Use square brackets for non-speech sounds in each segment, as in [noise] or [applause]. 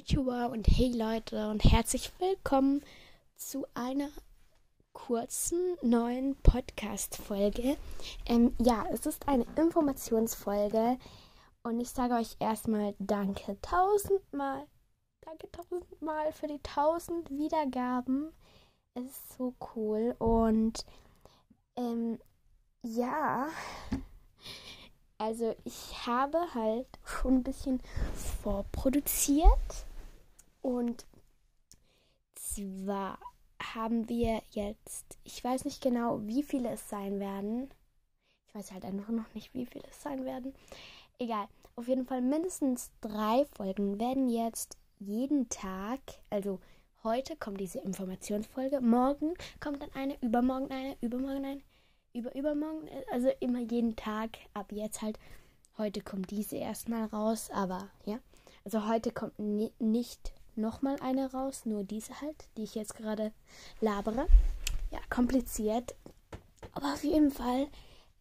Konnichiwa und hey Leute und herzlich willkommen zu einer kurzen neuen Podcast-Folge. Ähm, ja, es ist eine Informationsfolge und ich sage euch erstmal Danke tausendmal. Danke tausendmal für die tausend Wiedergaben. Es ist so cool und ähm, ja. Also ich habe halt schon ein bisschen vorproduziert. Und zwar haben wir jetzt, ich weiß nicht genau, wie viele es sein werden. Ich weiß halt einfach noch nicht, wie viele es sein werden. Egal. Auf jeden Fall mindestens drei Folgen werden jetzt jeden Tag, also heute kommt diese Informationsfolge, morgen kommt dann eine, übermorgen eine, übermorgen eine, über übermorgen, also immer jeden Tag, ab jetzt halt. Heute kommt diese erstmal raus, aber ja. Also heute kommt ni nicht nochmal eine raus, nur diese halt, die ich jetzt gerade labere. Ja, kompliziert. Aber auf jeden Fall,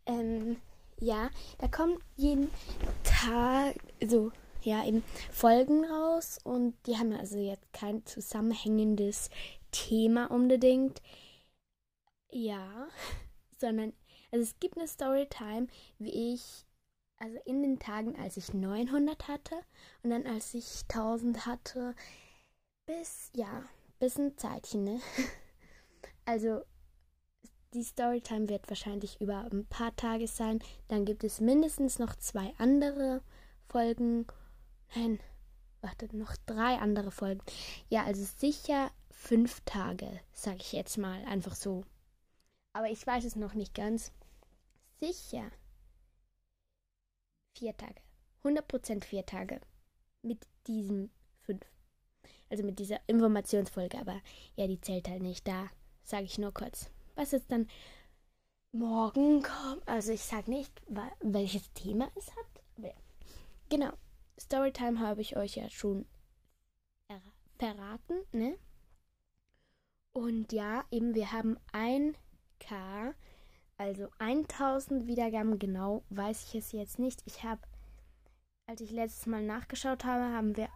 ähm, ja, da kommen jeden Tag so, ja, eben Folgen raus und die haben also jetzt kein zusammenhängendes Thema unbedingt. Ja [laughs] sondern also es gibt eine Storytime, wie ich, also in den Tagen, als ich 900 hatte und dann als ich 1000 hatte, bis, ja, bis ein Zeitchen, ne? [laughs] Also die Storytime wird wahrscheinlich über ein paar Tage sein. Dann gibt es mindestens noch zwei andere Folgen. Nein, warte, noch drei andere Folgen. Ja, also sicher fünf Tage, sage ich jetzt mal, einfach so aber ich weiß es noch nicht ganz. Sicher. Vier Tage. 100% vier Tage. Mit diesen fünf. Also mit dieser Informationsfolge. Aber ja, die zählt halt nicht. Da sage ich nur kurz. Was jetzt dann morgen kommt. Also ich sage nicht, welches Thema es hat. Aber ja. Genau. Storytime habe ich euch ja schon verraten, ne? Und ja, eben wir haben ein K. Also 1000 Wiedergaben genau weiß ich es jetzt nicht. Ich habe, als ich letztes Mal nachgeschaut habe, haben wir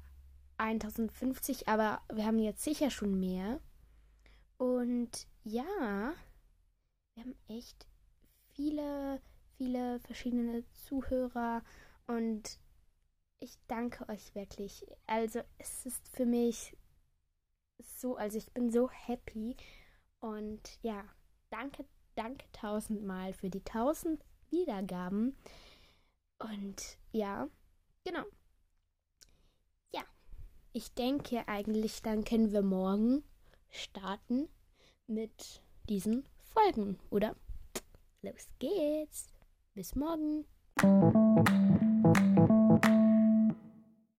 1050, aber wir haben jetzt sicher schon mehr. Und ja, wir haben echt viele, viele verschiedene Zuhörer und ich danke euch wirklich. Also es ist für mich so, also ich bin so happy und ja danke, danke tausendmal für die tausend Wiedergaben. Und ja, genau. Ja, ich denke eigentlich, dann können wir morgen starten mit diesen Folgen, oder? Los geht's. Bis morgen.